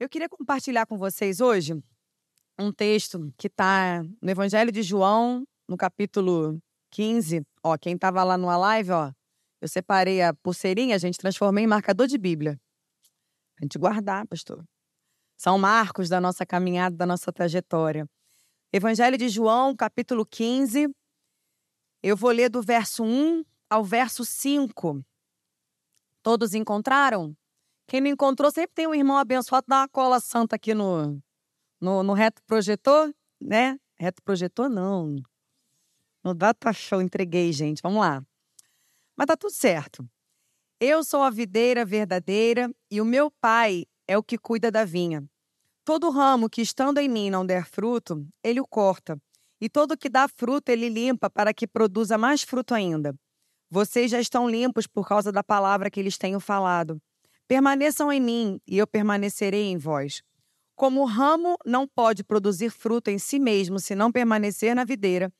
Eu queria compartilhar com vocês hoje um texto que está no Evangelho de João, no capítulo 15. Ó, quem estava lá numa live, ó, eu separei a pulseirinha, a gente transformei em marcador de Bíblia. A gente guardar, pastor. São marcos da nossa caminhada, da nossa trajetória. Evangelho de João, capítulo 15. Eu vou ler do verso 1 ao verso 5. Todos encontraram? Quem não encontrou, sempre tem um irmão abençoado, dá uma cola santa aqui no, no, no reto projetor, né? Reto projetor, não. No data show, entreguei, gente. Vamos lá. Mas tá tudo certo. Eu sou a videira verdadeira e o meu pai é o que cuida da vinha. Todo ramo que estando em mim não der fruto, ele o corta. E todo que dá fruto, ele limpa para que produza mais fruto ainda. Vocês já estão limpos por causa da palavra que lhes tenho falado. Permaneçam em mim e eu permanecerei em vós. Como o ramo não pode produzir fruto em si mesmo se não permanecer na videira,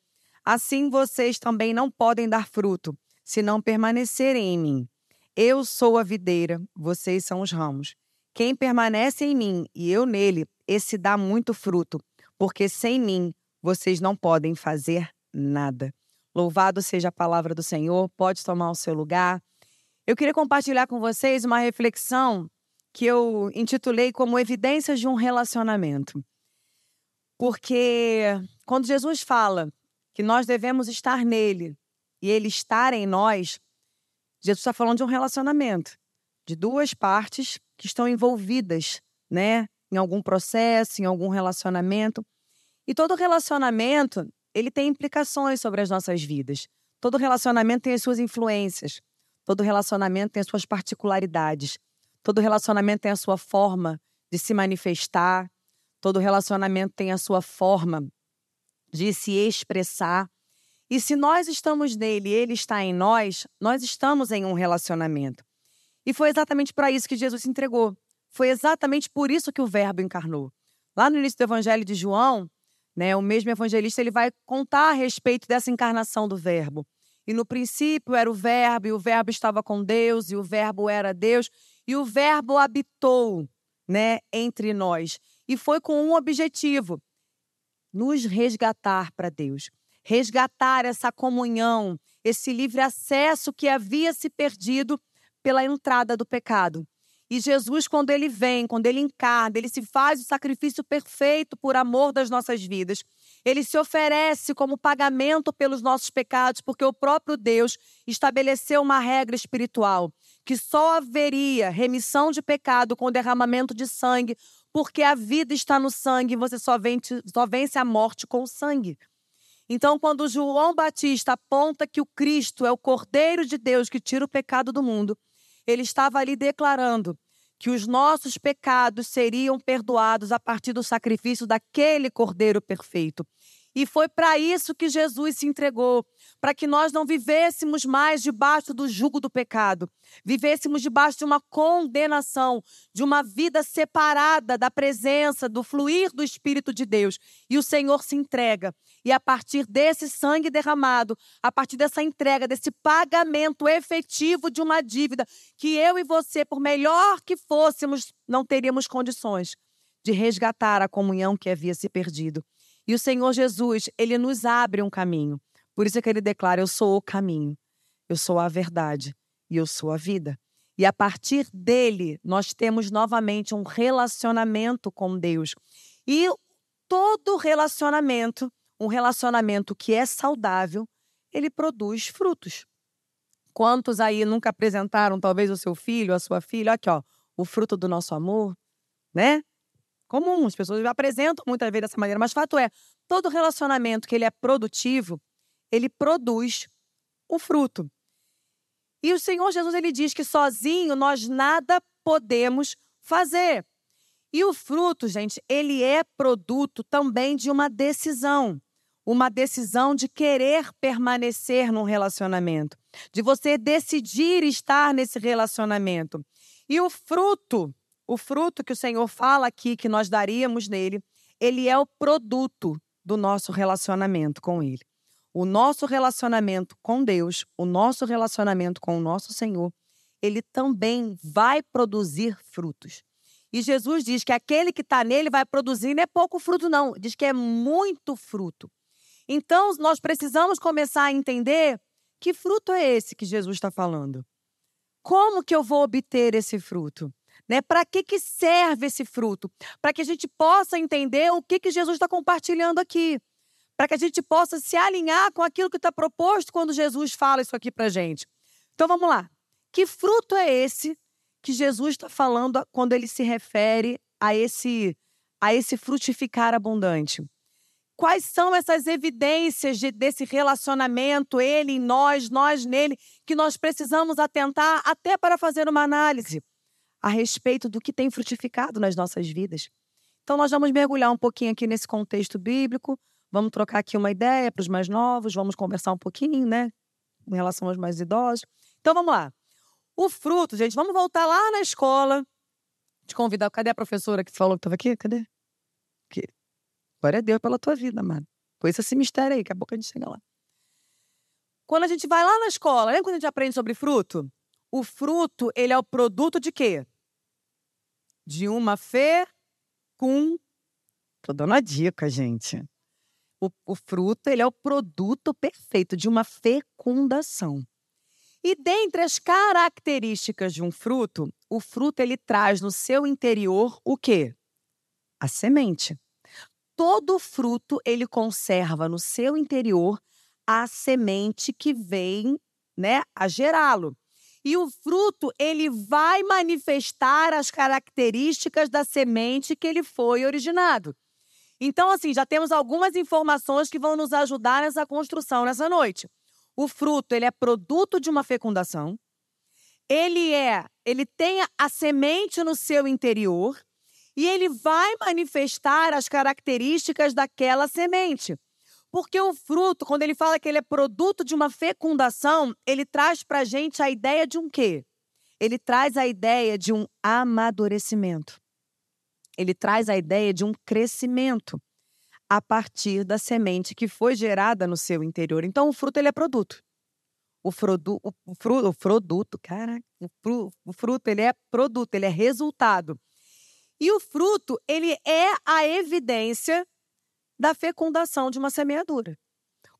assim vocês também não podem dar fruto se não permanecerem em mim. Eu sou a videira, vocês são os ramos. Quem permanece em mim e eu nele, esse dá muito fruto, porque sem mim vocês não podem fazer nada. Louvado seja a palavra do Senhor, pode tomar o seu lugar. Eu queria compartilhar com vocês uma reflexão que eu intitulei como Evidências de um Relacionamento. Porque quando Jesus fala que nós devemos estar nele e ele estar em nós, Jesus está falando de um relacionamento, de duas partes que estão envolvidas, né, em algum processo, em algum relacionamento. E todo relacionamento, ele tem implicações sobre as nossas vidas. Todo relacionamento tem as suas influências. Todo relacionamento tem as suas particularidades. Todo relacionamento tem a sua forma de se manifestar. Todo relacionamento tem a sua forma de se expressar. E se nós estamos nele e ele está em nós, nós estamos em um relacionamento. E foi exatamente para isso que Jesus se entregou. Foi exatamente por isso que o Verbo encarnou. Lá no início do Evangelho de João, né, o mesmo evangelista ele vai contar a respeito dessa encarnação do Verbo. E no princípio era o Verbo, e o Verbo estava com Deus, e o Verbo era Deus, e o Verbo habitou, né, entre nós. E foi com um objetivo: nos resgatar para Deus. Resgatar essa comunhão, esse livre acesso que havia se perdido pela entrada do pecado. E Jesus, quando ele vem, quando ele encarna, ele se faz o sacrifício perfeito por amor das nossas vidas. Ele se oferece como pagamento pelos nossos pecados, porque o próprio Deus estabeleceu uma regra espiritual que só haveria remissão de pecado com derramamento de sangue, porque a vida está no sangue e você só vence, só vence a morte com o sangue. Então, quando João Batista aponta que o Cristo é o Cordeiro de Deus que tira o pecado do mundo, ele estava ali declarando que os nossos pecados seriam perdoados a partir do sacrifício daquele Cordeiro perfeito. E foi para isso que Jesus se entregou, para que nós não vivêssemos mais debaixo do jugo do pecado, vivêssemos debaixo de uma condenação, de uma vida separada da presença, do fluir do Espírito de Deus. E o Senhor se entrega. E a partir desse sangue derramado, a partir dessa entrega, desse pagamento efetivo de uma dívida, que eu e você, por melhor que fôssemos, não teríamos condições de resgatar a comunhão que havia se perdido. E o Senhor Jesus, ele nos abre um caminho. Por isso é que ele declara: Eu sou o caminho, eu sou a verdade e eu sou a vida. E a partir dele, nós temos novamente um relacionamento com Deus. E todo relacionamento, um relacionamento que é saudável, ele produz frutos. Quantos aí nunca apresentaram, talvez, o seu filho, a sua filha? Aqui, ó, o fruto do nosso amor, né? Comum, as pessoas apresentam muitas vezes dessa maneira, mas fato é, todo relacionamento que ele é produtivo, ele produz o fruto. E o Senhor Jesus ele diz que sozinho nós nada podemos fazer. E o fruto, gente, ele é produto também de uma decisão. Uma decisão de querer permanecer num relacionamento, de você decidir estar nesse relacionamento. E o fruto o fruto que o Senhor fala aqui que nós daríamos nele, ele é o produto do nosso relacionamento com ele. O nosso relacionamento com Deus, o nosso relacionamento com o nosso Senhor, ele também vai produzir frutos. E Jesus diz que aquele que está nele vai produzir não é pouco fruto, não. Diz que é muito fruto. Então, nós precisamos começar a entender que fruto é esse que Jesus está falando. Como que eu vou obter esse fruto? Né? Para que, que serve esse fruto? Para que a gente possa entender o que, que Jesus está compartilhando aqui. Para que a gente possa se alinhar com aquilo que está proposto quando Jesus fala isso aqui para gente. Então vamos lá. Que fruto é esse que Jesus está falando quando ele se refere a esse, a esse frutificar abundante? Quais são essas evidências de, desse relacionamento, ele em nós, nós nele, que nós precisamos atentar até para fazer uma análise a respeito do que tem frutificado nas nossas vidas? Então, nós vamos mergulhar um pouquinho aqui nesse contexto bíblico, vamos trocar aqui uma ideia para os mais novos, vamos conversar um pouquinho, né, em relação aos mais idosos. Então, vamos lá. O fruto, gente, vamos voltar lá na escola. Te convidar. Cadê a professora que falou que estava aqui? Cadê? Aqui. Glória a Deus pela tua vida, mano. Pois esse mistério aí, daqui a pouco a gente chega lá. Quando a gente vai lá na escola, lembra quando a gente aprende sobre fruto? O fruto, ele é o produto de quê? De uma com. Tô dando a dica, gente. O, o fruto, ele é o produto perfeito de uma fecundação. E dentre as características de um fruto, o fruto ele traz no seu interior o quê? A semente. Todo fruto ele conserva no seu interior a semente que vem, né, a gerá-lo. E o fruto ele vai manifestar as características da semente que ele foi originado. Então, assim, já temos algumas informações que vão nos ajudar nessa construção nessa noite. O fruto, ele é produto de uma fecundação. Ele é, ele tem a semente no seu interior e ele vai manifestar as características daquela semente. Porque o fruto, quando ele fala que ele é produto de uma fecundação, ele traz para a gente a ideia de um quê? Ele traz a ideia de um amadurecimento. Ele traz a ideia de um crescimento a partir da semente que foi gerada no seu interior. Então, o fruto ele é produto. O, fruto, o, fruto, o produto, cara, o, fru, o fruto ele é produto, ele é resultado. E o fruto ele é a evidência da fecundação de uma semeadura.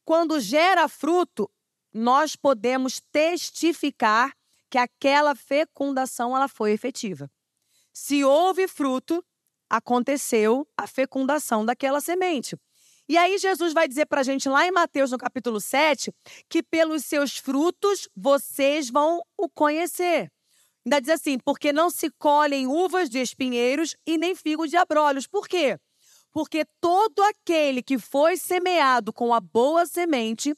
Quando gera fruto, nós podemos testificar que aquela fecundação ela foi efetiva. Se houve fruto, aconteceu a fecundação daquela semente. E aí Jesus vai dizer para a gente lá em Mateus, no capítulo 7, que pelos seus frutos vocês vão o conhecer. Ainda diz assim, porque não se colhem uvas de espinheiros e nem figos de abrolhos. Por quê? Porque todo aquele que foi semeado com a boa semente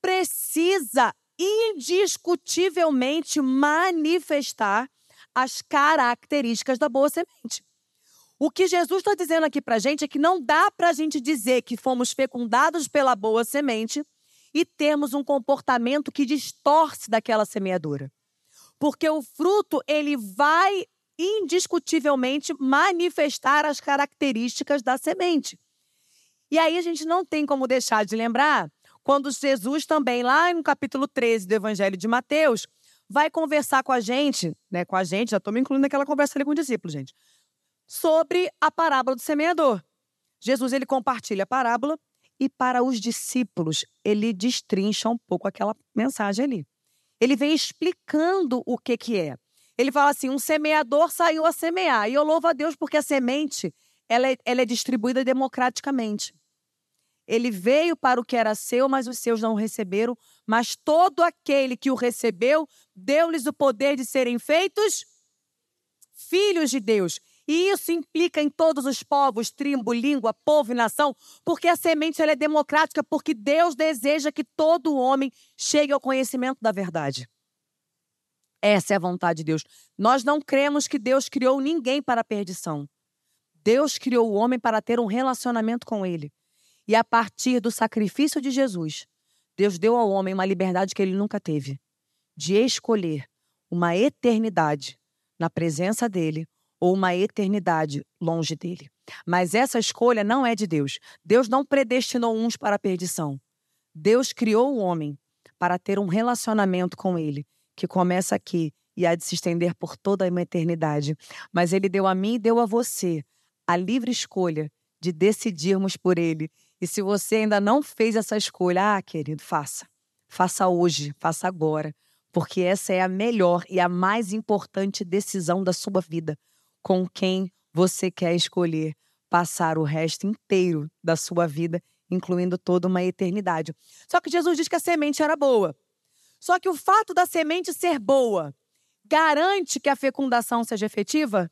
precisa indiscutivelmente manifestar as características da boa semente. O que Jesus está dizendo aqui para a gente é que não dá para a gente dizer que fomos fecundados pela boa semente e termos um comportamento que distorce daquela semeadura. Porque o fruto, ele vai indiscutivelmente manifestar as características da semente. E aí a gente não tem como deixar de lembrar quando Jesus também, lá no capítulo 13 do Evangelho de Mateus, vai conversar com a gente, né? Com a gente, já estou me incluindo naquela conversa ali com o discípulo, gente sobre a parábola do semeador. Jesus ele compartilha a parábola e para os discípulos ele destrincha um pouco aquela mensagem ali. Ele vem explicando o que que é. Ele fala assim: um semeador saiu a semear. E eu louvo a Deus porque a semente ela é, ela é distribuída democraticamente. Ele veio para o que era seu, mas os seus não receberam. Mas todo aquele que o recebeu, deu-lhes o poder de serem feitos filhos de Deus. E isso implica em todos os povos, tribo, língua, povo e nação, porque a semente é democrática, porque Deus deseja que todo homem chegue ao conhecimento da verdade. Essa é a vontade de Deus. Nós não cremos que Deus criou ninguém para a perdição. Deus criou o homem para ter um relacionamento com ele. E a partir do sacrifício de Jesus, Deus deu ao homem uma liberdade que ele nunca teve de escolher uma eternidade na presença dele ou uma eternidade longe dele. Mas essa escolha não é de Deus. Deus não predestinou uns para a perdição. Deus criou o homem para ter um relacionamento com ele, que começa aqui e há de se estender por toda uma eternidade. Mas ele deu a mim e deu a você a livre escolha de decidirmos por ele. E se você ainda não fez essa escolha, ah, querido, faça. Faça hoje, faça agora, porque essa é a melhor e a mais importante decisão da sua vida. Com quem você quer escolher passar o resto inteiro da sua vida, incluindo toda uma eternidade. Só que Jesus diz que a semente era boa. Só que o fato da semente ser boa garante que a fecundação seja efetiva?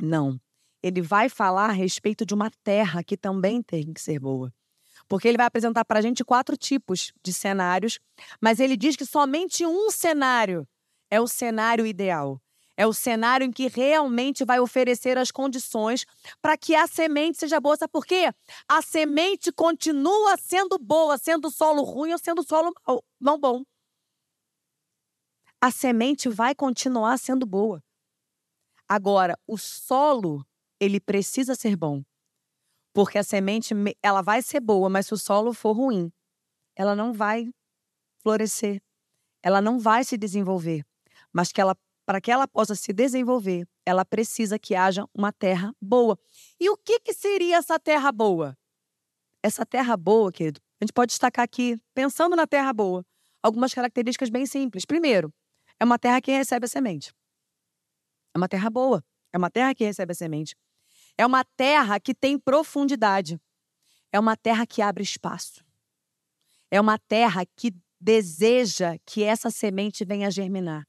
Não. Ele vai falar a respeito de uma terra que também tem que ser boa. Porque ele vai apresentar para a gente quatro tipos de cenários, mas ele diz que somente um cenário é o cenário ideal. É o cenário em que realmente vai oferecer as condições para que a semente seja boa. Sabe por quê? A semente continua sendo boa, sendo solo ruim ou sendo solo não bom. A semente vai continuar sendo boa. Agora, o solo, ele precisa ser bom. Porque a semente, ela vai ser boa, mas se o solo for ruim, ela não vai florescer. Ela não vai se desenvolver. Mas que ela para que ela possa se desenvolver, ela precisa que haja uma terra boa. E o que, que seria essa terra boa? Essa terra boa, querido, a gente pode destacar aqui, pensando na terra boa, algumas características bem simples. Primeiro, é uma terra que recebe a semente. É uma terra boa. É uma terra que recebe a semente. É uma terra que tem profundidade. É uma terra que abre espaço. É uma terra que deseja que essa semente venha germinar.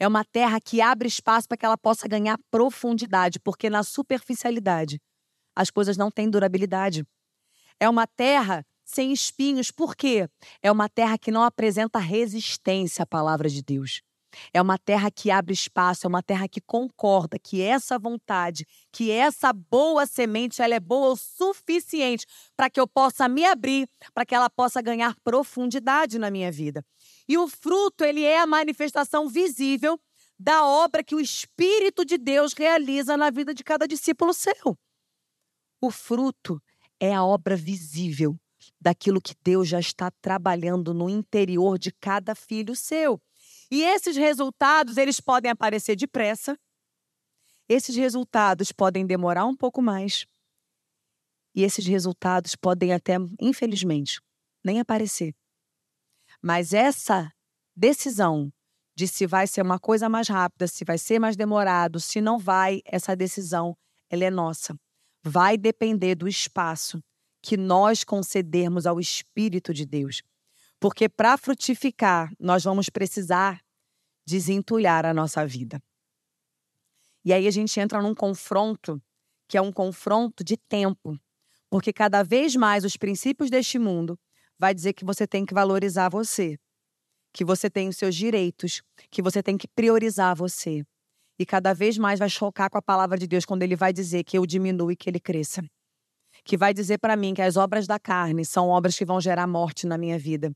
É uma terra que abre espaço para que ela possa ganhar profundidade, porque na superficialidade as coisas não têm durabilidade. É uma terra sem espinhos, por quê? É uma terra que não apresenta resistência à palavra de Deus. É uma terra que abre espaço, é uma terra que concorda que essa vontade, que essa boa semente, ela é boa o suficiente para que eu possa me abrir, para que ela possa ganhar profundidade na minha vida. E o fruto, ele é a manifestação visível da obra que o Espírito de Deus realiza na vida de cada discípulo seu. O fruto é a obra visível daquilo que Deus já está trabalhando no interior de cada filho seu. E esses resultados, eles podem aparecer depressa. Esses resultados podem demorar um pouco mais. E esses resultados podem até, infelizmente, nem aparecer. Mas essa decisão de se vai ser uma coisa mais rápida, se vai ser mais demorado, se não vai, essa decisão ela é nossa. Vai depender do espaço que nós concedermos ao Espírito de Deus. Porque para frutificar, nós vamos precisar desentulhar a nossa vida. E aí a gente entra num confronto que é um confronto de tempo, porque cada vez mais os princípios deste mundo vai dizer que você tem que valorizar você, que você tem os seus direitos, que você tem que priorizar você. E cada vez mais vai chocar com a palavra de Deus quando ele vai dizer que eu diminua e que ele cresça. Que vai dizer para mim que as obras da carne são obras que vão gerar morte na minha vida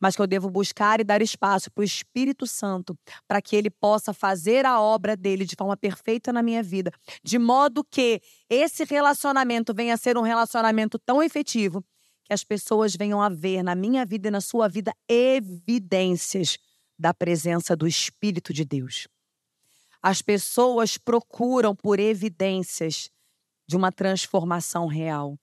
mas que eu devo buscar e dar espaço para o Espírito Santo, para que ele possa fazer a obra dele de forma perfeita na minha vida, de modo que esse relacionamento venha a ser um relacionamento tão efetivo que as pessoas venham a ver na minha vida e na sua vida evidências da presença do Espírito de Deus. As pessoas procuram por evidências de uma transformação real.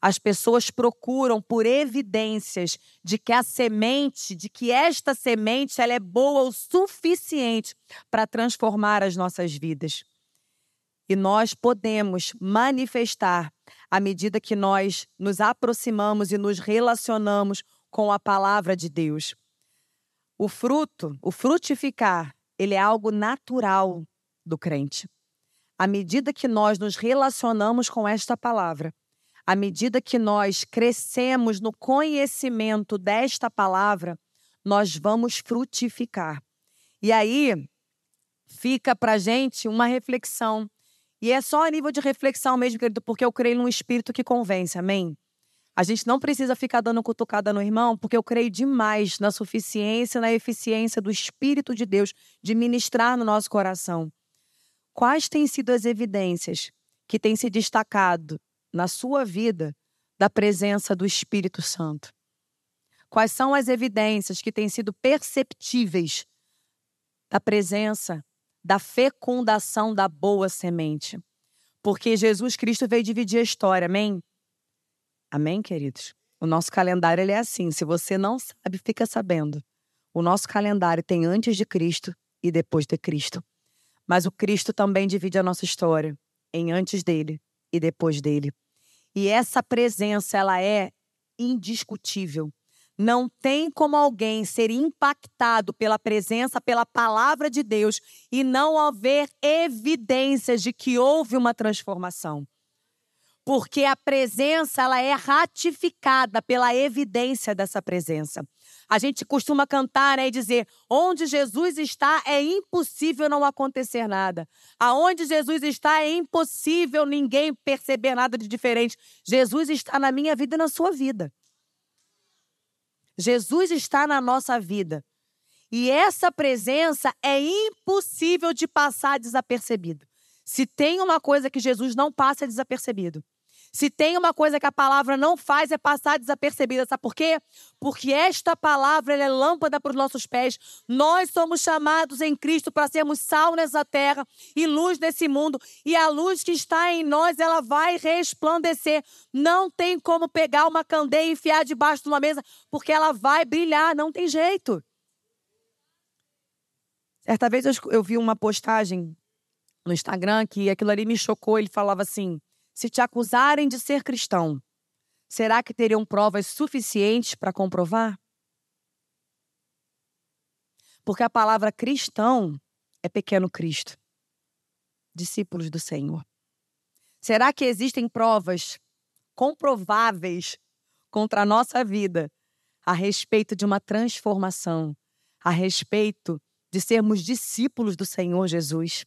As pessoas procuram por evidências de que a semente, de que esta semente ela é boa o suficiente para transformar as nossas vidas. E nós podemos manifestar à medida que nós nos aproximamos e nos relacionamos com a palavra de Deus. O fruto, o frutificar, ele é algo natural do crente. À medida que nós nos relacionamos com esta palavra, à medida que nós crescemos no conhecimento desta palavra, nós vamos frutificar. E aí fica para gente uma reflexão e é só a nível de reflexão mesmo, querido, porque eu creio num espírito que convence, amém? A gente não precisa ficar dando cutucada no irmão, porque eu creio demais na suficiência, na eficiência do Espírito de Deus de ministrar no nosso coração. Quais têm sido as evidências que têm se destacado na sua vida da presença do Espírito Santo? Quais são as evidências que têm sido perceptíveis da presença, da fecundação da boa semente. Porque Jesus Cristo veio dividir a história, amém? Amém, queridos? O nosso calendário ele é assim. Se você não sabe, fica sabendo. O nosso calendário tem antes de Cristo e depois de Cristo. Mas o Cristo também divide a nossa história em antes dele e depois dele. E essa presença, ela é indiscutível. Não tem como alguém ser impactado pela presença, pela palavra de Deus e não haver evidências de que houve uma transformação. Porque a presença ela é ratificada pela evidência dessa presença. A gente costuma cantar né, e dizer: onde Jesus está é impossível não acontecer nada. Aonde Jesus está é impossível ninguém perceber nada de diferente. Jesus está na minha vida e na sua vida. Jesus está na nossa vida. E essa presença é impossível de passar desapercebido. Se tem uma coisa que Jesus não passa desapercebido, se tem uma coisa que a palavra não faz é passar desapercebida. Sabe por quê? Porque esta palavra é lâmpada para os nossos pés. Nós somos chamados em Cristo para sermos sal nessa terra e luz nesse mundo. E a luz que está em nós, ela vai resplandecer. Não tem como pegar uma candeia e enfiar debaixo de uma mesa, porque ela vai brilhar. Não tem jeito. Certa vez eu vi uma postagem no Instagram que aquilo ali me chocou. Ele falava assim se te acusarem de ser cristão, será que teriam provas suficientes para comprovar? Porque a palavra cristão é pequeno Cristo, discípulos do Senhor. Será que existem provas comprováveis contra a nossa vida a respeito de uma transformação, a respeito de sermos discípulos do Senhor Jesus?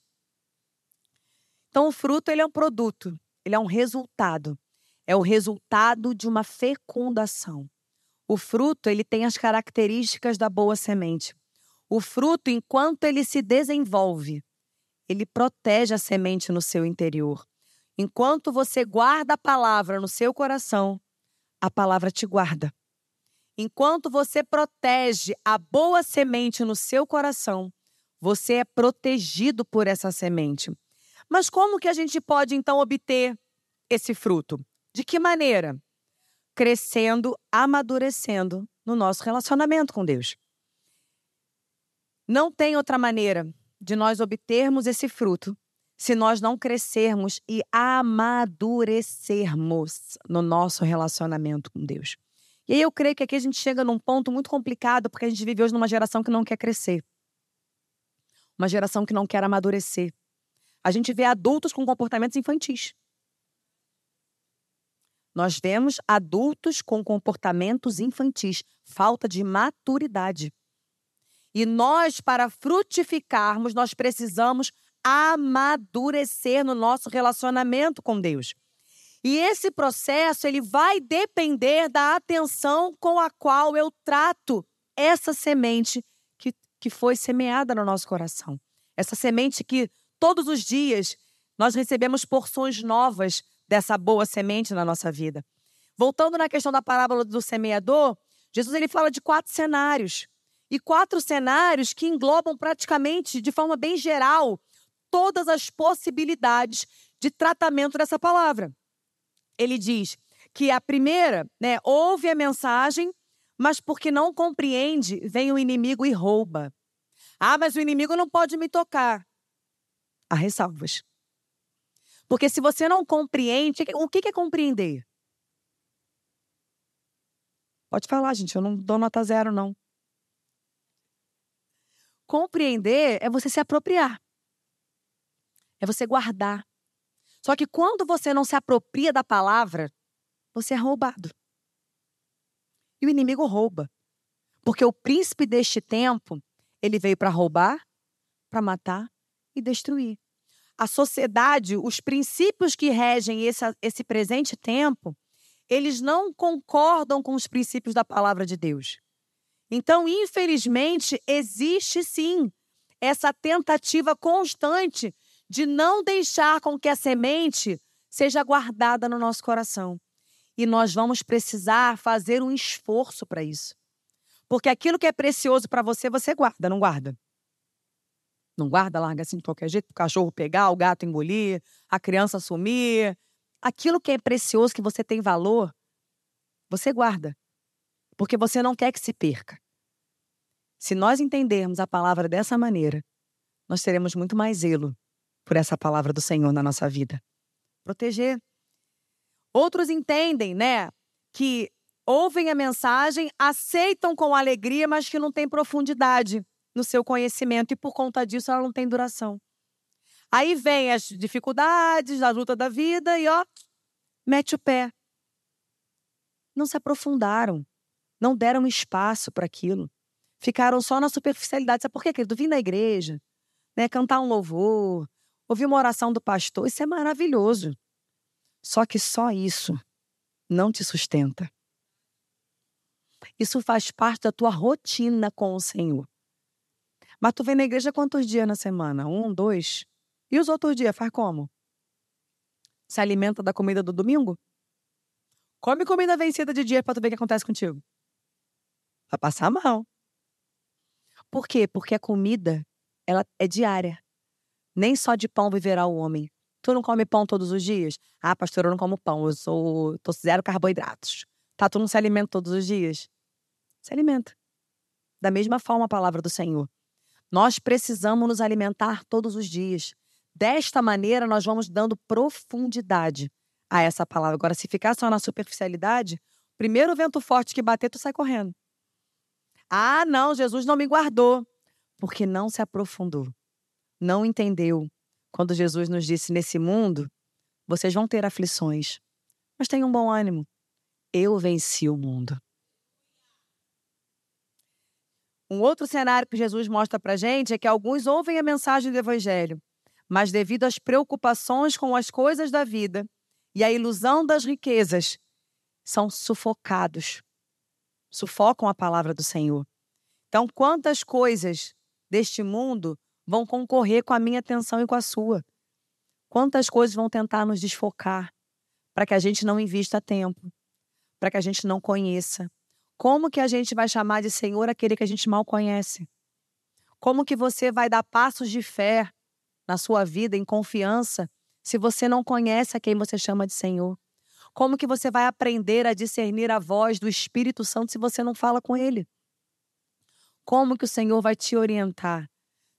Então, o fruto ele é um produto ele é um resultado. É o resultado de uma fecundação. O fruto, ele tem as características da boa semente. O fruto, enquanto ele se desenvolve, ele protege a semente no seu interior. Enquanto você guarda a palavra no seu coração, a palavra te guarda. Enquanto você protege a boa semente no seu coração, você é protegido por essa semente. Mas como que a gente pode então obter esse fruto? De que maneira? Crescendo, amadurecendo no nosso relacionamento com Deus. Não tem outra maneira de nós obtermos esse fruto se nós não crescermos e amadurecermos no nosso relacionamento com Deus. E aí eu creio que aqui a gente chega num ponto muito complicado, porque a gente vive hoje numa geração que não quer crescer. Uma geração que não quer amadurecer a gente vê adultos com comportamentos infantis. Nós vemos adultos com comportamentos infantis, falta de maturidade. E nós, para frutificarmos, nós precisamos amadurecer no nosso relacionamento com Deus. E esse processo ele vai depender da atenção com a qual eu trato essa semente que, que foi semeada no nosso coração. Essa semente que Todos os dias nós recebemos porções novas dessa boa semente na nossa vida. Voltando na questão da parábola do semeador, Jesus ele fala de quatro cenários. E quatro cenários que englobam praticamente, de forma bem geral, todas as possibilidades de tratamento dessa palavra. Ele diz que a primeira, né, ouve a mensagem, mas porque não compreende, vem o inimigo e rouba. Ah, mas o inimigo não pode me tocar há ressalvas. Porque se você não compreende, o que é compreender? Pode falar, gente, eu não dou nota zero, não. Compreender é você se apropriar. É você guardar. Só que quando você não se apropria da palavra, você é roubado. E o inimigo rouba. Porque o príncipe deste tempo, ele veio para roubar, para matar e destruir. A sociedade, os princípios que regem esse, esse presente tempo, eles não concordam com os princípios da palavra de Deus. Então, infelizmente, existe sim essa tentativa constante de não deixar com que a semente seja guardada no nosso coração. E nós vamos precisar fazer um esforço para isso. Porque aquilo que é precioso para você, você guarda, não guarda? Não guarda, larga assim de qualquer jeito, o cachorro pegar, o gato engolir, a criança sumir. Aquilo que é precioso, que você tem valor, você guarda. Porque você não quer que se perca. Se nós entendermos a palavra dessa maneira, nós teremos muito mais zelo por essa palavra do Senhor na nossa vida. Proteger. Outros entendem, né, que ouvem a mensagem, aceitam com alegria, mas que não tem profundidade no seu conhecimento e por conta disso ela não tem duração. Aí vem as dificuldades, a luta da vida e ó, mete o pé. Não se aprofundaram, não deram espaço para aquilo. Ficaram só na superficialidade. Sabe por quê, querido? Vim na igreja, né, cantar um louvor, ouvir uma oração do pastor, isso é maravilhoso. Só que só isso não te sustenta. Isso faz parte da tua rotina com o Senhor. Mas tu vem na igreja quantos dias na semana? Um, dois? E os outros dias, faz como? Se alimenta da comida do domingo? Come comida vencida de dia para tu ver o que acontece contigo. Vai passar mal. Por quê? Porque a comida, ela é diária. Nem só de pão viverá o homem. Tu não come pão todos os dias? Ah, pastor, eu não como pão, eu sou tô zero carboidratos. Tá, tu não se alimenta todos os dias? Se alimenta. Da mesma forma a palavra do Senhor. Nós precisamos nos alimentar todos os dias. Desta maneira, nós vamos dando profundidade a essa palavra. Agora, se ficar só na superficialidade, primeiro vento forte que bater, tu sai correndo. Ah, não, Jesus não me guardou, porque não se aprofundou, não entendeu. Quando Jesus nos disse: nesse mundo, vocês vão ter aflições, mas tenham um bom ânimo. Eu venci o mundo. Um outro cenário que Jesus mostra para gente é que alguns ouvem a mensagem do Evangelho, mas devido às preocupações com as coisas da vida e à ilusão das riquezas, são sufocados, sufocam a palavra do Senhor. Então, quantas coisas deste mundo vão concorrer com a minha atenção e com a sua? Quantas coisas vão tentar nos desfocar para que a gente não invista tempo, para que a gente não conheça, como que a gente vai chamar de Senhor aquele que a gente mal conhece? Como que você vai dar passos de fé na sua vida, em confiança, se você não conhece a quem você chama de Senhor? Como que você vai aprender a discernir a voz do Espírito Santo se você não fala com ele? Como que o Senhor vai te orientar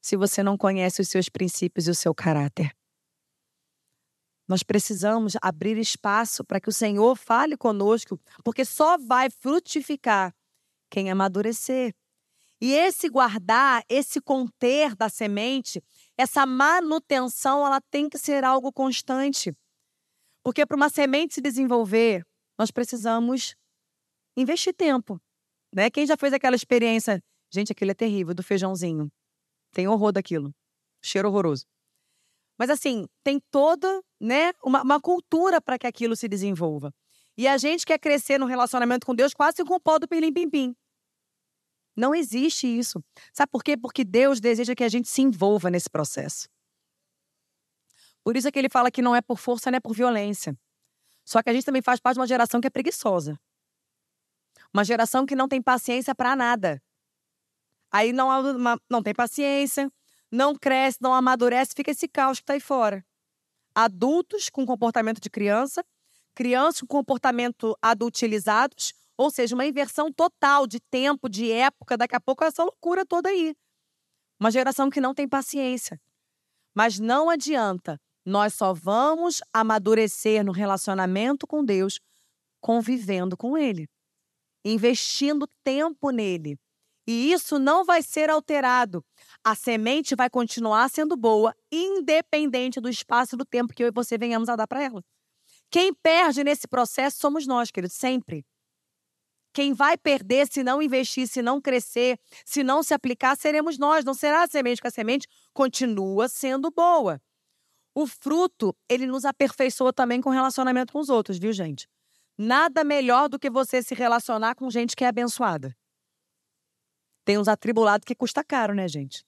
se você não conhece os seus princípios e o seu caráter? Nós precisamos abrir espaço para que o Senhor fale conosco, porque só vai frutificar quem amadurecer. E esse guardar, esse conter da semente, essa manutenção, ela tem que ser algo constante. Porque para uma semente se desenvolver, nós precisamos investir tempo. Né? Quem já fez aquela experiência? Gente, aquilo é terrível, do feijãozinho. Tem horror daquilo. Cheiro horroroso. Mas assim, tem toda né, uma, uma cultura para que aquilo se desenvolva. E a gente quer crescer no relacionamento com Deus quase com o pó do pirlim-pim-pim. Não existe isso. Sabe por quê? Porque Deus deseja que a gente se envolva nesse processo. Por isso é que ele fala que não é por força, nem é por violência. Só que a gente também faz parte de uma geração que é preguiçosa. Uma geração que não tem paciência para nada. Aí não, não tem paciência, não cresce, não amadurece, fica esse caos que está aí fora. Adultos com comportamento de criança, crianças com comportamento adultilizados, ou seja, uma inversão total de tempo, de época, daqui a pouco é essa loucura toda aí. Uma geração que não tem paciência. Mas não adianta, nós só vamos amadurecer no relacionamento com Deus convivendo com Ele, investindo tempo nele. E isso não vai ser alterado a semente vai continuar sendo boa, independente do espaço e do tempo que eu e você venhamos a dar para ela. Quem perde nesse processo somos nós, querido, sempre. Quem vai perder se não investir, se não crescer, se não se aplicar, seremos nós, não será a semente, porque a semente continua sendo boa. O fruto, ele nos aperfeiçoa também com relacionamento com os outros, viu, gente? Nada melhor do que você se relacionar com gente que é abençoada. Tem uns atribulados que custa caro, né, gente?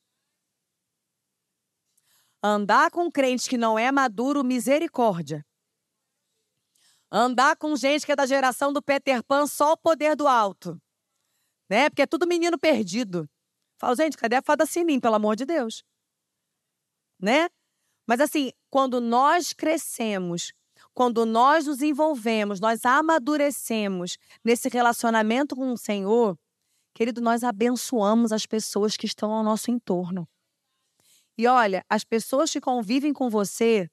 Andar com crente que não é maduro, misericórdia. Andar com gente que é da geração do Peter Pan, só o poder do alto. Né? Porque é tudo menino perdido. Fala, gente, cadê a fada sininho, pelo amor de Deus? né? Mas assim, quando nós crescemos, quando nós nos envolvemos, nós amadurecemos nesse relacionamento com o Senhor, querido, nós abençoamos as pessoas que estão ao nosso entorno. E olha, as pessoas que convivem com você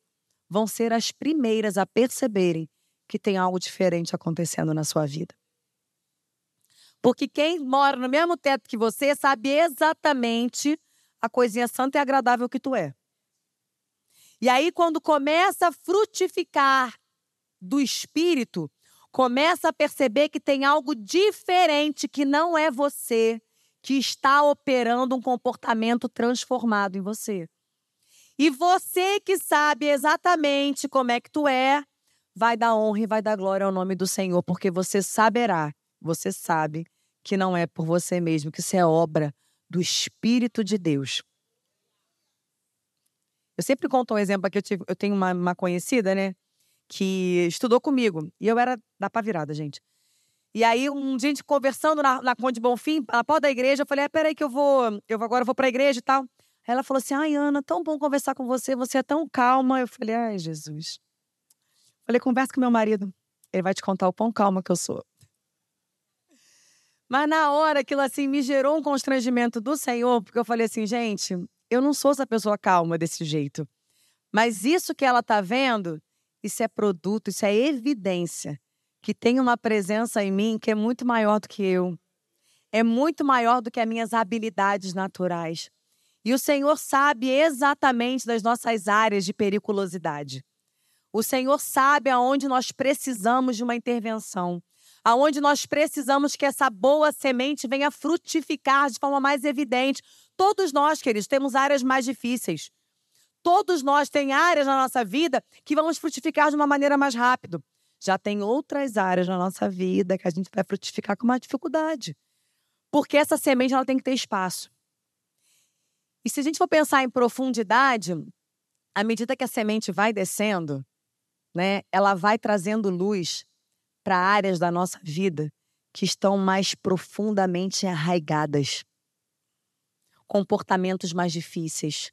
vão ser as primeiras a perceberem que tem algo diferente acontecendo na sua vida. Porque quem mora no mesmo teto que você sabe exatamente a coisinha santa e agradável que tu é. E aí, quando começa a frutificar do espírito, começa a perceber que tem algo diferente que não é você, que está operando um comportamento transformado em você. E você que sabe exatamente como é que tu é, vai dar honra e vai dar glória ao nome do Senhor, porque você saberá, você sabe que não é por você mesmo, que isso é obra do Espírito de Deus. Eu sempre conto um exemplo aqui, eu, tive, eu tenho uma, uma, conhecida, né, que estudou comigo, e eu era da pá virada, gente. E aí, um dia a gente conversando na, na Conde Bonfim, na porta da igreja, eu falei, ah, peraí que eu vou, eu agora vou pra igreja e tal. Ela falou assim, ai, Ana, tão bom conversar com você, você é tão calma. Eu falei, ai, Jesus. Falei, conversa com meu marido, ele vai te contar o pão calma que eu sou. Mas na hora aquilo assim me gerou um constrangimento do Senhor, porque eu falei assim, gente, eu não sou essa pessoa calma desse jeito. Mas isso que ela tá vendo, isso é produto, isso é evidência que tem uma presença em mim que é muito maior do que eu. É muito maior do que as minhas habilidades naturais. E o Senhor sabe exatamente das nossas áreas de periculosidade. O Senhor sabe aonde nós precisamos de uma intervenção aonde nós precisamos que essa boa semente venha frutificar de forma mais evidente. Todos nós, queridos, temos áreas mais difíceis. Todos nós temos áreas na nossa vida que vamos frutificar de uma maneira mais rápida. Já tem outras áreas na nossa vida que a gente vai frutificar com mais dificuldade. Porque essa semente ela tem que ter espaço. E se a gente for pensar em profundidade, à medida que a semente vai descendo, né, ela vai trazendo luz para áreas da nossa vida que estão mais profundamente arraigadas. Comportamentos mais difíceis,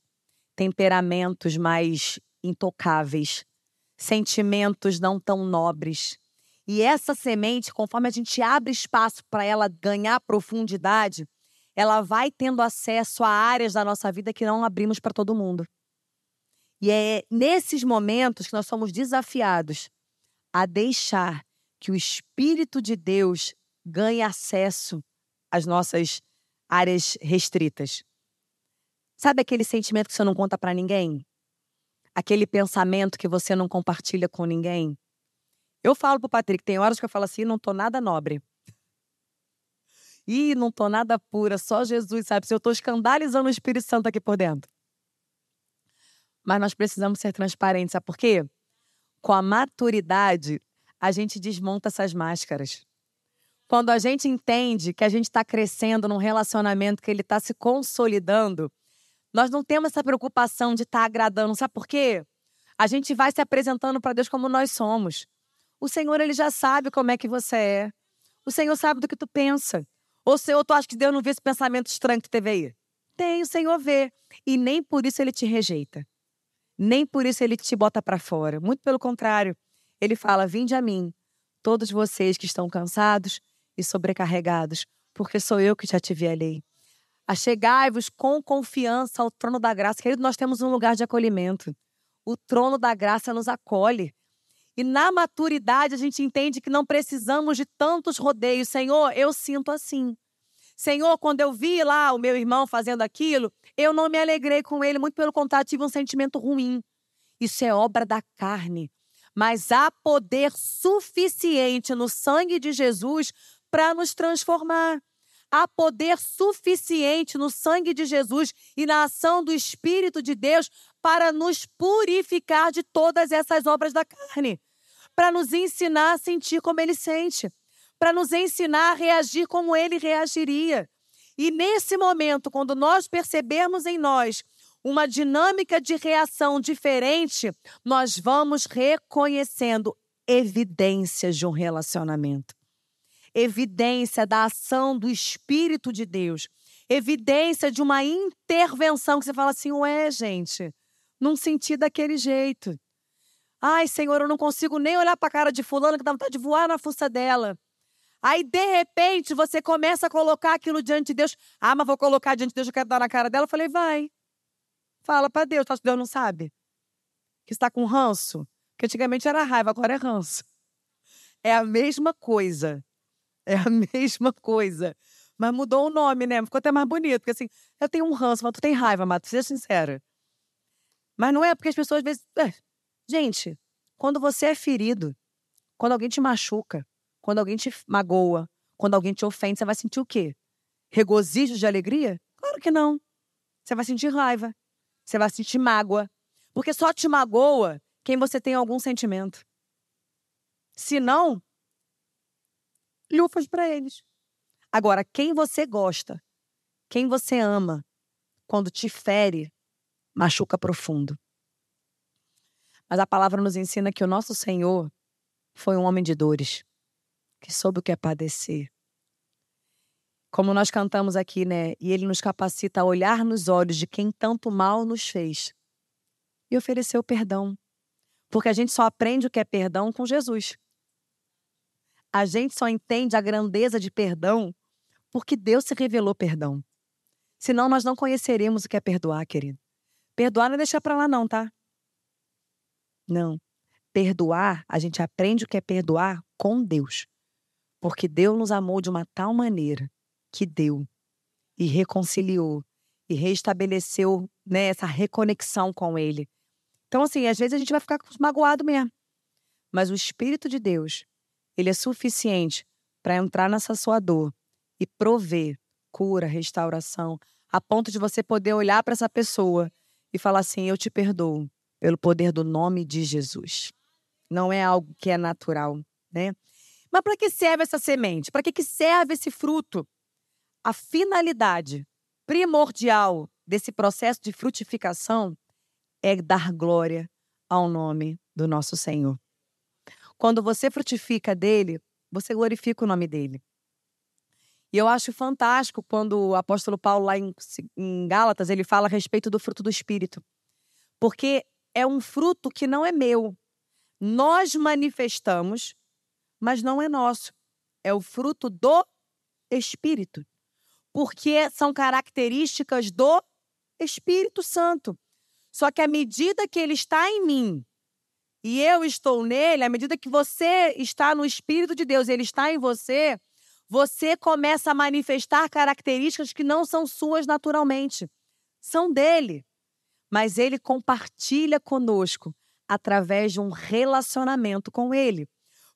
temperamentos mais intocáveis, sentimentos não tão nobres. E essa semente, conforme a gente abre espaço para ela ganhar profundidade, ela vai tendo acesso a áreas da nossa vida que não abrimos para todo mundo. E é nesses momentos que nós somos desafiados a deixar que o Espírito de Deus ganhe acesso às nossas áreas restritas. Sabe aquele sentimento que você não conta para ninguém? Aquele pensamento que você não compartilha com ninguém? Eu falo pro Patrick, tem horas que eu falo assim, não tô nada nobre. Ih, não tô nada pura, só Jesus sabe se eu tô escandalizando o Espírito Santo aqui por dentro. Mas nós precisamos ser transparentes, sabe por quê? Com a maturidade, a gente desmonta essas máscaras. Quando a gente entende que a gente está crescendo num relacionamento, que ele está se consolidando, nós não temos essa preocupação de estar tá agradando. Sabe por quê? A gente vai se apresentando para Deus como nós somos. O Senhor, ele já sabe como é que você é. O Senhor sabe do que tu pensa. Ou se tu acha que Deus não vê esse pensamento estranho que tu teve aí? Tem, o Senhor vê. E nem por isso ele te rejeita. Nem por isso ele te bota para fora. Muito pelo contrário. Ele fala: Vinde a mim, todos vocês que estão cansados e sobrecarregados, porque sou eu que te ativiarei. Achegai-vos com confiança ao trono da graça. Querido, nós temos um lugar de acolhimento. O trono da graça nos acolhe. E na maturidade a gente entende que não precisamos de tantos rodeios. Senhor, eu sinto assim. Senhor, quando eu vi lá o meu irmão fazendo aquilo, eu não me alegrei com ele, muito pelo contrário, tive um sentimento ruim. Isso é obra da carne mas há poder suficiente no sangue de Jesus para nos transformar. Há poder suficiente no sangue de Jesus e na ação do Espírito de Deus para nos purificar de todas essas obras da carne, para nos ensinar a sentir como ele sente, para nos ensinar a reagir como ele reagiria. E nesse momento, quando nós percebermos em nós uma dinâmica de reação diferente, nós vamos reconhecendo evidências de um relacionamento. Evidência da ação do Espírito de Deus. Evidência de uma intervenção que você fala assim: ué, gente, não sentir daquele jeito. Ai, Senhor, eu não consigo nem olhar para a cara de fulano que dá vontade de voar na fuça dela. Aí, de repente, você começa a colocar aquilo diante de Deus. Ah, mas vou colocar diante de Deus, eu quero dar na cara dela. Eu falei, vai. Fala para Deus. Acho que Deus não sabe? Que está com ranço? Que antigamente era raiva, agora é ranço. É a mesma coisa. É a mesma coisa. Mas mudou o nome, né? Ficou até mais bonito. Porque assim, eu tenho um ranço, mas tu tem raiva, Mato. Seja sincera. Mas não é porque as pessoas às vezes. É. Gente, quando você é ferido, quando alguém te machuca, quando alguém te magoa, quando alguém te ofende, você vai sentir o quê? Regozijo de alegria? Claro que não. Você vai sentir raiva. Você vai sentir mágoa. Porque só te magoa quem você tem algum sentimento. Se não, lufas para eles. Agora, quem você gosta, quem você ama, quando te fere, machuca profundo. Mas a palavra nos ensina que o nosso Senhor foi um homem de dores que soube o que é padecer. Como nós cantamos aqui, né? E ele nos capacita a olhar nos olhos de quem tanto mal nos fez e oferecer o perdão. Porque a gente só aprende o que é perdão com Jesus. A gente só entende a grandeza de perdão porque Deus se revelou perdão. Senão nós não conheceremos o que é perdoar, querido. Perdoar não é deixar para lá, não, tá? Não. Perdoar, a gente aprende o que é perdoar com Deus. Porque Deus nos amou de uma tal maneira que deu e reconciliou e restabeleceu né, essa reconexão com Ele. Então, assim, às vezes a gente vai ficar magoado mesmo. Mas o Espírito de Deus, ele é suficiente para entrar nessa sua dor e prover cura, restauração, a ponto de você poder olhar para essa pessoa e falar assim: Eu te perdoo pelo poder do nome de Jesus. Não é algo que é natural, né? Mas para que serve essa semente? Para que, que serve esse fruto? A finalidade primordial desse processo de frutificação é dar glória ao nome do nosso Senhor. Quando você frutifica dele, você glorifica o nome dele. E eu acho fantástico quando o apóstolo Paulo, lá em, em Gálatas, ele fala a respeito do fruto do Espírito. Porque é um fruto que não é meu. Nós manifestamos mas não é nosso. É o fruto do Espírito. Porque são características do Espírito Santo. Só que à medida que ele está em mim e eu estou nele, à medida que você está no Espírito de Deus, ele está em você, você começa a manifestar características que não são suas naturalmente. São dele. Mas ele compartilha conosco através de um relacionamento com ele.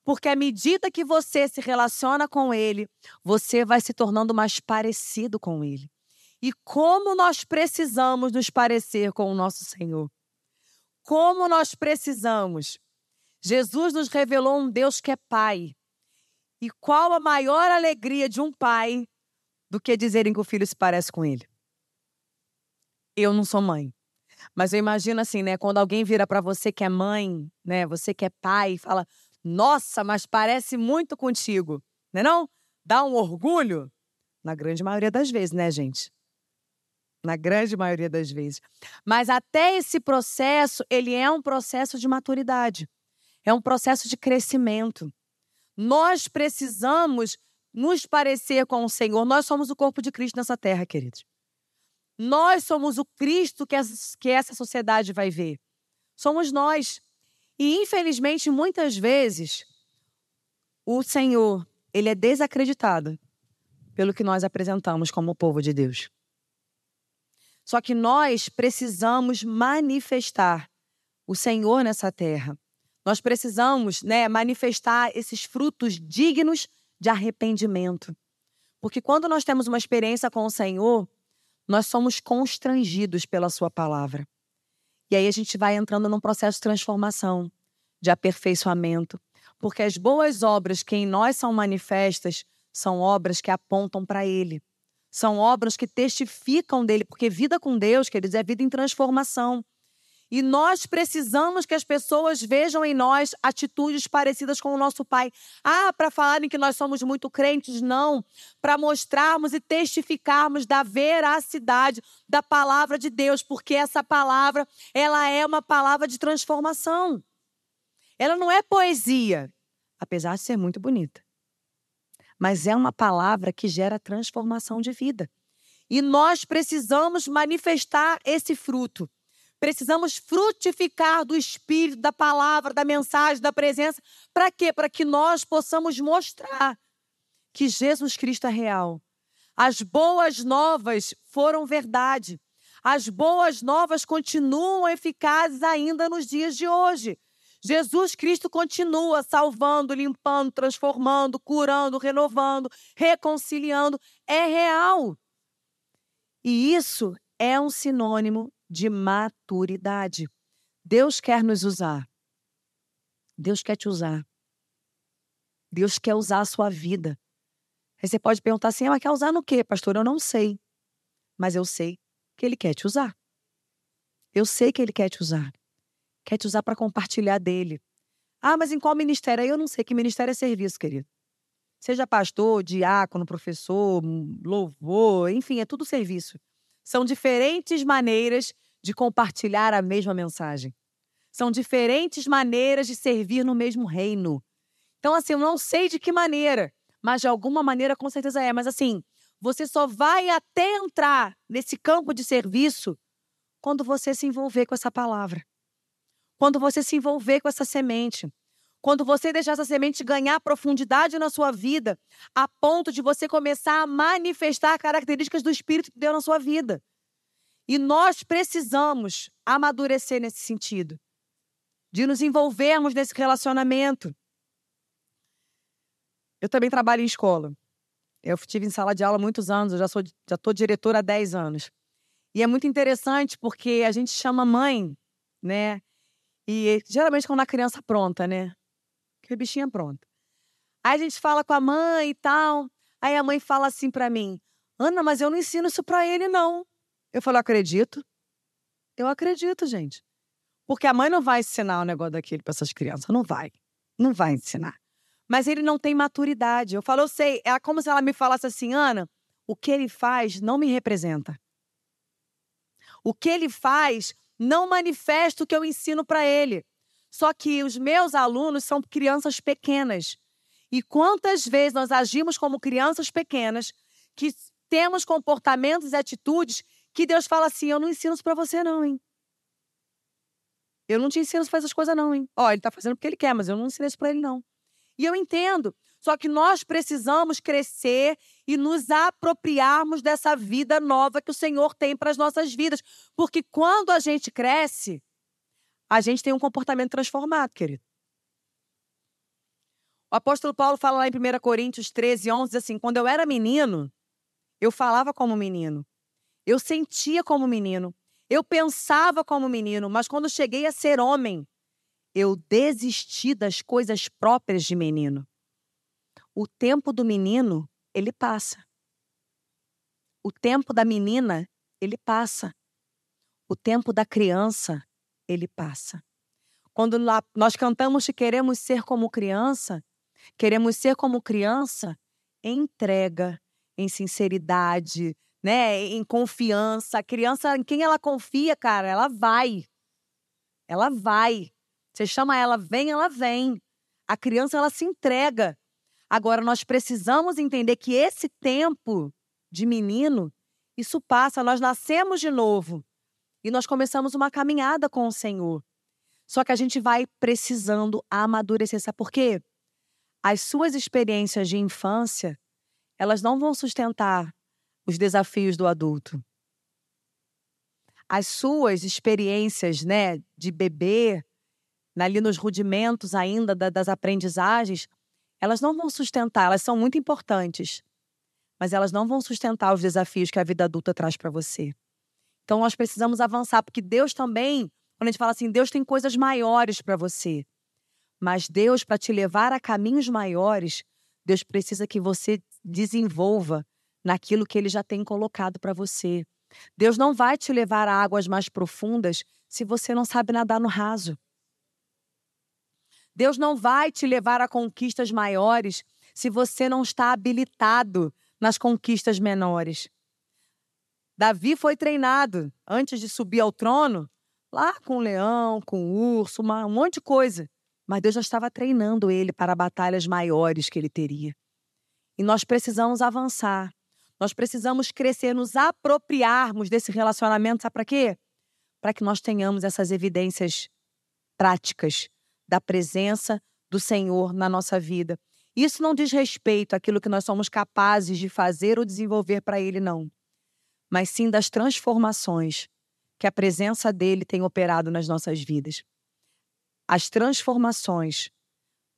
Porque à medida que você se relaciona com ele, você vai se tornando mais parecido com ele. E como nós precisamos nos parecer com o nosso Senhor. Como nós precisamos. Jesus nos revelou um Deus que é Pai. E qual a maior alegria de um pai do que dizerem que o filho se parece com ele? Eu não sou mãe. Mas eu imagino assim, né? Quando alguém vira para você que é mãe, né? Você que é pai, fala: nossa, mas parece muito contigo, não é não? Dá um orgulho? Na grande maioria das vezes, né, gente? Na grande maioria das vezes. Mas até esse processo, ele é um processo de maturidade. É um processo de crescimento. Nós precisamos nos parecer com o Senhor. Nós somos o corpo de Cristo nessa terra, queridos. Nós somos o Cristo que essa sociedade vai ver. Somos nós. E infelizmente, muitas vezes, o Senhor, ele é desacreditado pelo que nós apresentamos como povo de Deus. Só que nós precisamos manifestar o Senhor nessa terra. Nós precisamos, né, manifestar esses frutos dignos de arrependimento. Porque quando nós temos uma experiência com o Senhor, nós somos constrangidos pela sua palavra. E aí a gente vai entrando num processo de transformação, de aperfeiçoamento, porque as boas obras que em nós são manifestas são obras que apontam para Ele. São obras que testificam dele, porque vida com Deus, queridos, é vida em transformação. E nós precisamos que as pessoas vejam em nós atitudes parecidas com o nosso Pai. Ah, para falarem que nós somos muito crentes, não. Para mostrarmos e testificarmos da veracidade da palavra de Deus, porque essa palavra, ela é uma palavra de transformação. Ela não é poesia, apesar de ser muito bonita. Mas é uma palavra que gera transformação de vida. E nós precisamos manifestar esse fruto. Precisamos frutificar do Espírito, da palavra, da mensagem, da presença. Para quê? Para que nós possamos mostrar que Jesus Cristo é real. As boas novas foram verdade. As boas novas continuam eficazes ainda nos dias de hoje. Jesus Cristo continua salvando, limpando, transformando, curando, renovando, reconciliando. É real. E isso é um sinônimo de maturidade. Deus quer nos usar. Deus quer te usar. Deus quer usar a sua vida. Aí você pode perguntar assim: mas quer usar no quê, pastor? Eu não sei. Mas eu sei que Ele quer te usar. Eu sei que Ele quer te usar. Quer te usar para compartilhar dele. Ah, mas em qual ministério? Eu não sei que ministério é serviço, querido. Seja pastor, diácono, professor, louvor, enfim, é tudo serviço. São diferentes maneiras de compartilhar a mesma mensagem. São diferentes maneiras de servir no mesmo reino. Então, assim, eu não sei de que maneira, mas de alguma maneira com certeza é. Mas, assim, você só vai até entrar nesse campo de serviço quando você se envolver com essa palavra. Quando você se envolver com essa semente. Quando você deixar essa semente ganhar profundidade na sua vida, a ponto de você começar a manifestar características do Espírito que deu na sua vida. E nós precisamos amadurecer nesse sentido, de nos envolvermos nesse relacionamento. Eu também trabalho em escola. Eu estive em sala de aula há muitos anos, eu já sou já estou diretora há 10 anos. E é muito interessante porque a gente chama mãe, né? E geralmente quando a criança pronta, né? que bichinha pronta. Aí a gente fala com a mãe e tal. Aí a mãe fala assim para mim: Ana, mas eu não ensino isso para ele, não. Eu falo: acredito. Eu acredito, gente. Porque a mãe não vai ensinar o negócio daquele para essas crianças. Não vai. Não vai ensinar. Mas ele não tem maturidade. Eu falo, eu sei. É como se ela me falasse assim, Ana, o que ele faz não me representa. O que ele faz não manifesta o que eu ensino para ele. Só que os meus alunos são crianças pequenas. E quantas vezes nós agimos como crianças pequenas, que temos comportamentos e atitudes que Deus fala assim: eu não ensino isso para você, não, hein? Eu não te ensino a fazer essas coisas, não, hein? Ó, ele tá fazendo porque ele quer, mas eu não ensino isso para ele, não. E eu entendo. Só que nós precisamos crescer e nos apropriarmos dessa vida nova que o Senhor tem para as nossas vidas. Porque quando a gente cresce, a gente tem um comportamento transformado, querido. O apóstolo Paulo fala lá em 1 Coríntios 13, 11, assim: quando eu era menino, eu falava como menino, eu sentia como menino, eu pensava como menino, mas quando cheguei a ser homem, eu desisti das coisas próprias de menino. O tempo do menino, ele passa. O tempo da menina, ele passa. O tempo da criança, ele passa. Quando nós cantamos que queremos ser como criança, queremos ser como criança em entrega, em sinceridade, né, em confiança. A criança, em quem ela confia, cara, ela vai. Ela vai. Você chama ela, vem, ela vem. A criança, ela se entrega. Agora, nós precisamos entender que esse tempo de menino, isso passa, nós nascemos de novo. E nós começamos uma caminhada com o Senhor. Só que a gente vai precisando amadurecer. Sabe por quê? As suas experiências de infância, elas não vão sustentar os desafios do adulto. As suas experiências, né, de bebê, ali nos rudimentos ainda das aprendizagens, elas não vão sustentar, elas são muito importantes, mas elas não vão sustentar os desafios que a vida adulta traz para você. Então nós precisamos avançar, porque Deus também, quando a gente fala assim, Deus tem coisas maiores para você. Mas Deus, para te levar a caminhos maiores, Deus precisa que você desenvolva naquilo que ele já tem colocado para você. Deus não vai te levar a águas mais profundas se você não sabe nadar no raso. Deus não vai te levar a conquistas maiores se você não está habilitado nas conquistas menores. Davi foi treinado antes de subir ao trono, lá com o leão, com o urso, um monte de coisa. Mas Deus já estava treinando ele para batalhas maiores que ele teria. E nós precisamos avançar. Nós precisamos crescer, nos apropriarmos desse relacionamento. Sabe para quê? Para que nós tenhamos essas evidências práticas da presença do Senhor na nossa vida. Isso não diz respeito àquilo que nós somos capazes de fazer ou desenvolver para Ele, não. Mas sim das transformações que a presença dele tem operado nas nossas vidas. As transformações,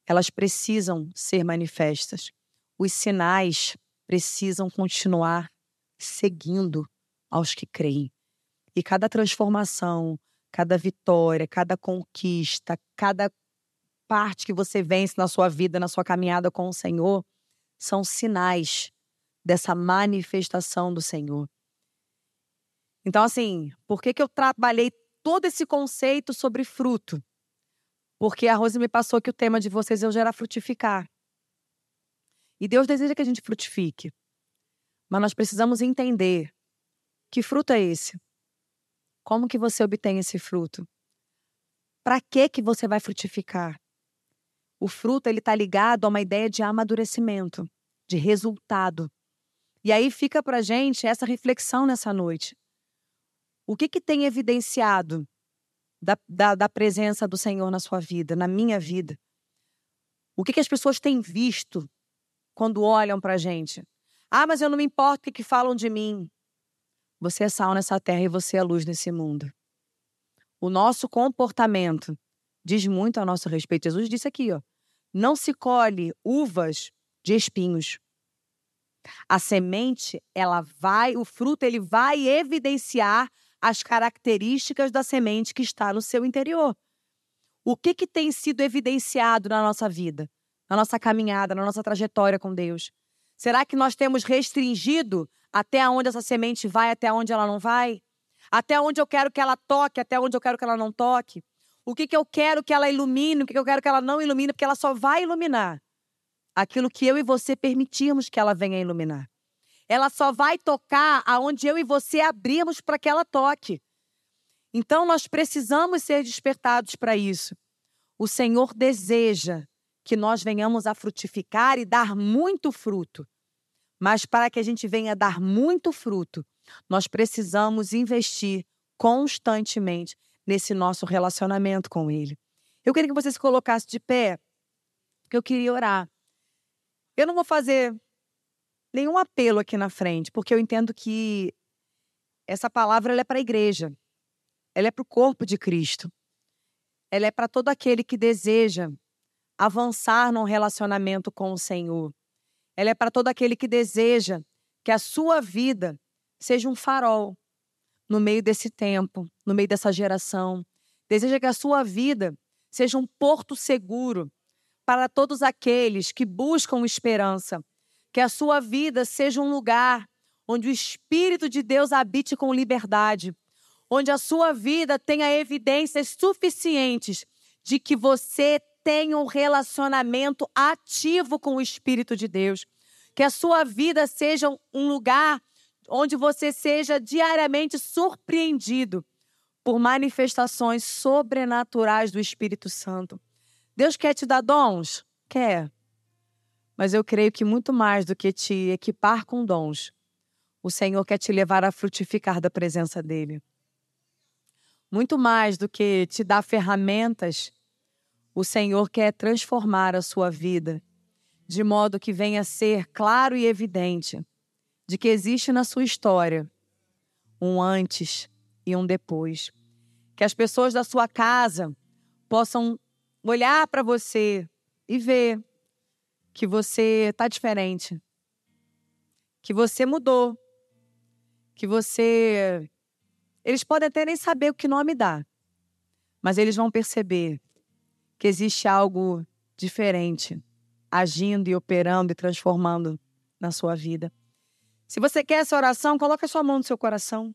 elas precisam ser manifestas. Os sinais precisam continuar seguindo aos que creem. E cada transformação, cada vitória, cada conquista, cada parte que você vence na sua vida, na sua caminhada com o Senhor, são sinais dessa manifestação do Senhor. Então, assim, por que, que eu trabalhei todo esse conceito sobre fruto? Porque a Rose me passou que o tema de vocês hoje era frutificar. E Deus deseja que a gente frutifique. Mas nós precisamos entender que fruto é esse? Como que você obtém esse fruto? Para que que você vai frutificar? O fruto ele está ligado a uma ideia de amadurecimento, de resultado. E aí fica para gente essa reflexão nessa noite. O que, que tem evidenciado da, da, da, presença do Senhor na sua vida, na minha vida? O que, que as pessoas têm visto quando olham para gente? Ah, mas eu não me importo o que, que falam de mim. Você é sal nessa terra e você é luz nesse mundo. O nosso comportamento diz muito a nosso respeito. Jesus disse aqui, ó, não se colhe uvas de espinhos. A semente, ela vai, o fruto, ele vai evidenciar as características da semente que está no seu interior. O que, que tem sido evidenciado na nossa vida, na nossa caminhada, na nossa trajetória com Deus? Será que nós temos restringido até onde essa semente vai, até onde ela não vai? Até onde eu quero que ela toque, até onde eu quero que ela não toque? O que, que eu quero que ela ilumine, o que, que eu quero que ela não ilumine, porque ela só vai iluminar aquilo que eu e você permitirmos que ela venha iluminar. Ela só vai tocar aonde eu e você abrimos para que ela toque. Então nós precisamos ser despertados para isso. O Senhor deseja que nós venhamos a frutificar e dar muito fruto. Mas para que a gente venha dar muito fruto, nós precisamos investir constantemente nesse nosso relacionamento com Ele. Eu queria que você se colocasse de pé, porque eu queria orar. Eu não vou fazer nenhum apelo aqui na frente, porque eu entendo que essa palavra é para a igreja, ela é para o corpo de Cristo, ela é para todo aquele que deseja avançar num relacionamento com o Senhor, ela é para todo aquele que deseja que a sua vida seja um farol no meio desse tempo, no meio dessa geração. Deseja que a sua vida seja um porto seguro para todos aqueles que buscam esperança. Que a sua vida seja um lugar onde o Espírito de Deus habite com liberdade, onde a sua vida tenha evidências suficientes de que você tem um relacionamento ativo com o Espírito de Deus. Que a sua vida seja um lugar onde você seja diariamente surpreendido por manifestações sobrenaturais do Espírito Santo. Deus quer te dar dons? Quer. Mas eu creio que muito mais do que te equipar com dons, o Senhor quer te levar a frutificar da presença dEle. Muito mais do que te dar ferramentas, o Senhor quer transformar a sua vida, de modo que venha a ser claro e evidente de que existe na sua história um antes e um depois. Que as pessoas da sua casa possam olhar para você e ver que você está diferente, que você mudou, que você. Eles podem até nem saber o que nome dá, mas eles vão perceber que existe algo diferente agindo e operando e transformando na sua vida. Se você quer essa oração, coloque a sua mão no seu coração.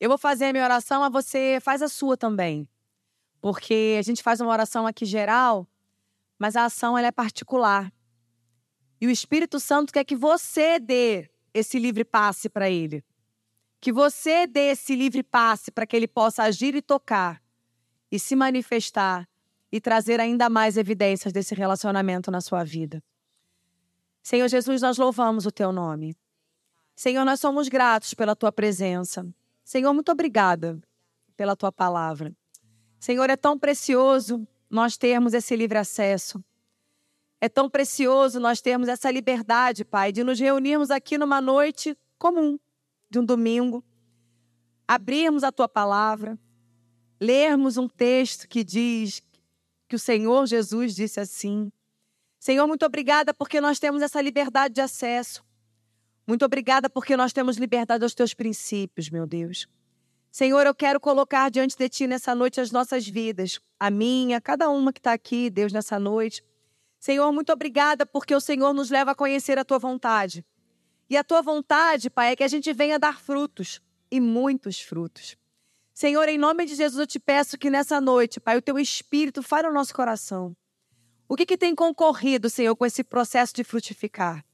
Eu vou fazer a minha oração, mas você faz a sua também. Porque a gente faz uma oração aqui geral, mas a ação ela é particular. E o Espírito Santo quer que você dê esse livre passe para ele. Que você dê esse livre passe para que ele possa agir e tocar e se manifestar e trazer ainda mais evidências desse relacionamento na sua vida. Senhor Jesus, nós louvamos o teu nome. Senhor, nós somos gratos pela tua presença. Senhor, muito obrigada pela tua palavra. Senhor, é tão precioso nós termos esse livre acesso. É tão precioso nós termos essa liberdade, Pai, de nos reunirmos aqui numa noite comum, de um domingo, abrirmos a tua palavra, lermos um texto que diz que o Senhor Jesus disse assim. Senhor, muito obrigada porque nós temos essa liberdade de acesso. Muito obrigada porque nós temos liberdade aos teus princípios, meu Deus. Senhor, eu quero colocar diante de ti nessa noite as nossas vidas, a minha, cada uma que está aqui, Deus, nessa noite. Senhor, muito obrigada porque o Senhor nos leva a conhecer a tua vontade. E a tua vontade, Pai, é que a gente venha dar frutos e muitos frutos. Senhor, em nome de Jesus, eu te peço que nessa noite, Pai, o teu espírito fale no nosso coração. O que, que tem concorrido, Senhor, com esse processo de frutificar?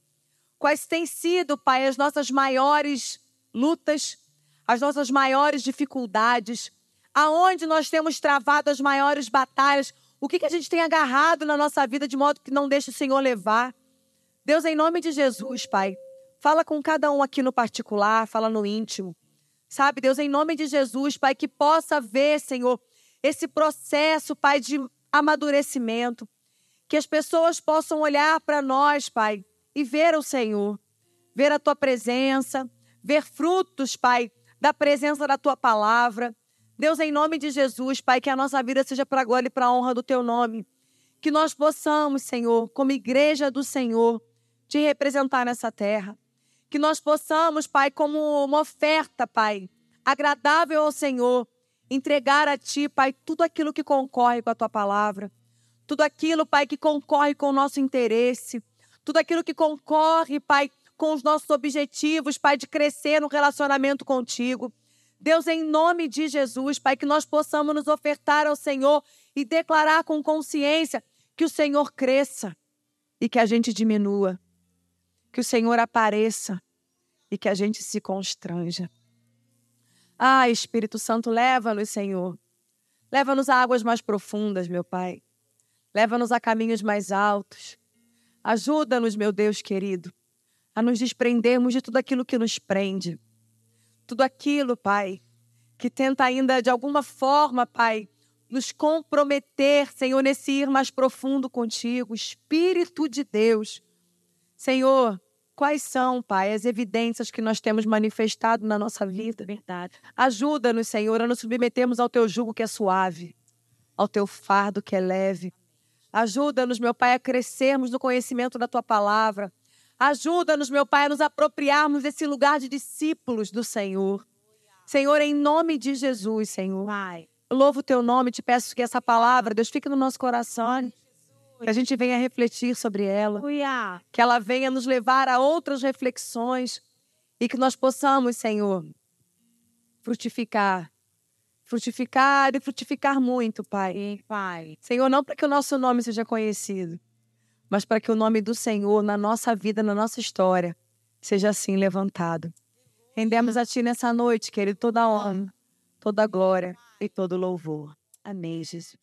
Quais têm sido, Pai, as nossas maiores lutas, as nossas maiores dificuldades? Aonde nós temos travado as maiores batalhas? O que, que a gente tem agarrado na nossa vida de modo que não deixe o Senhor levar? Deus, em nome de Jesus, Pai, fala com cada um aqui no particular, fala no íntimo. Sabe, Deus, em nome de Jesus, Pai, que possa ver, Senhor, esse processo, Pai, de amadurecimento. Que as pessoas possam olhar para nós, Pai, e ver o Senhor, ver a tua presença, ver frutos, Pai, da presença da tua palavra. Deus, em nome de Jesus, Pai, que a nossa vida seja para glória e para a honra do teu nome. Que nós possamos, Senhor, como igreja do Senhor, te representar nessa terra. Que nós possamos, Pai, como uma oferta, Pai, agradável ao Senhor, entregar a Ti, Pai, tudo aquilo que concorre com a Tua palavra. Tudo aquilo, Pai, que concorre com o nosso interesse. Tudo aquilo que concorre, Pai, com os nossos objetivos, Pai, de crescer no relacionamento contigo. Deus, em nome de Jesus, Pai, que nós possamos nos ofertar ao Senhor e declarar com consciência que o Senhor cresça e que a gente diminua. Que o Senhor apareça e que a gente se constranja. Ah, Espírito Santo, leva-nos, Senhor. Leva-nos a águas mais profundas, meu Pai. Leva-nos a caminhos mais altos. Ajuda-nos, meu Deus querido, a nos desprendermos de tudo aquilo que nos prende tudo aquilo, Pai, que tenta ainda de alguma forma, Pai, nos comprometer, Senhor, nesse ir mais profundo contigo, Espírito de Deus. Senhor, quais são, Pai, as evidências que nós temos manifestado na nossa vida? Verdade. Ajuda-nos, Senhor, a nos submetermos ao teu jugo que é suave, ao teu fardo que é leve. Ajuda-nos, meu Pai, a crescermos no conhecimento da tua palavra, Ajuda-nos, meu Pai, a nos apropriarmos desse lugar de discípulos do Senhor. Senhor, em nome de Jesus, Senhor. Pai. Louvo o teu nome, te peço que essa palavra, Deus, fique no nosso coração. Que a gente venha refletir sobre ela. Que ela venha nos levar a outras reflexões. E que nós possamos, Senhor, frutificar. Frutificar e frutificar muito, Pai. Pai. Senhor, não para que o nosso nome seja conhecido, mas para que o nome do Senhor na nossa vida, na nossa história, seja assim levantado. Rendemos a Ti nessa noite, querido, toda a honra, toda a glória e todo o louvor. Amém, Jesus.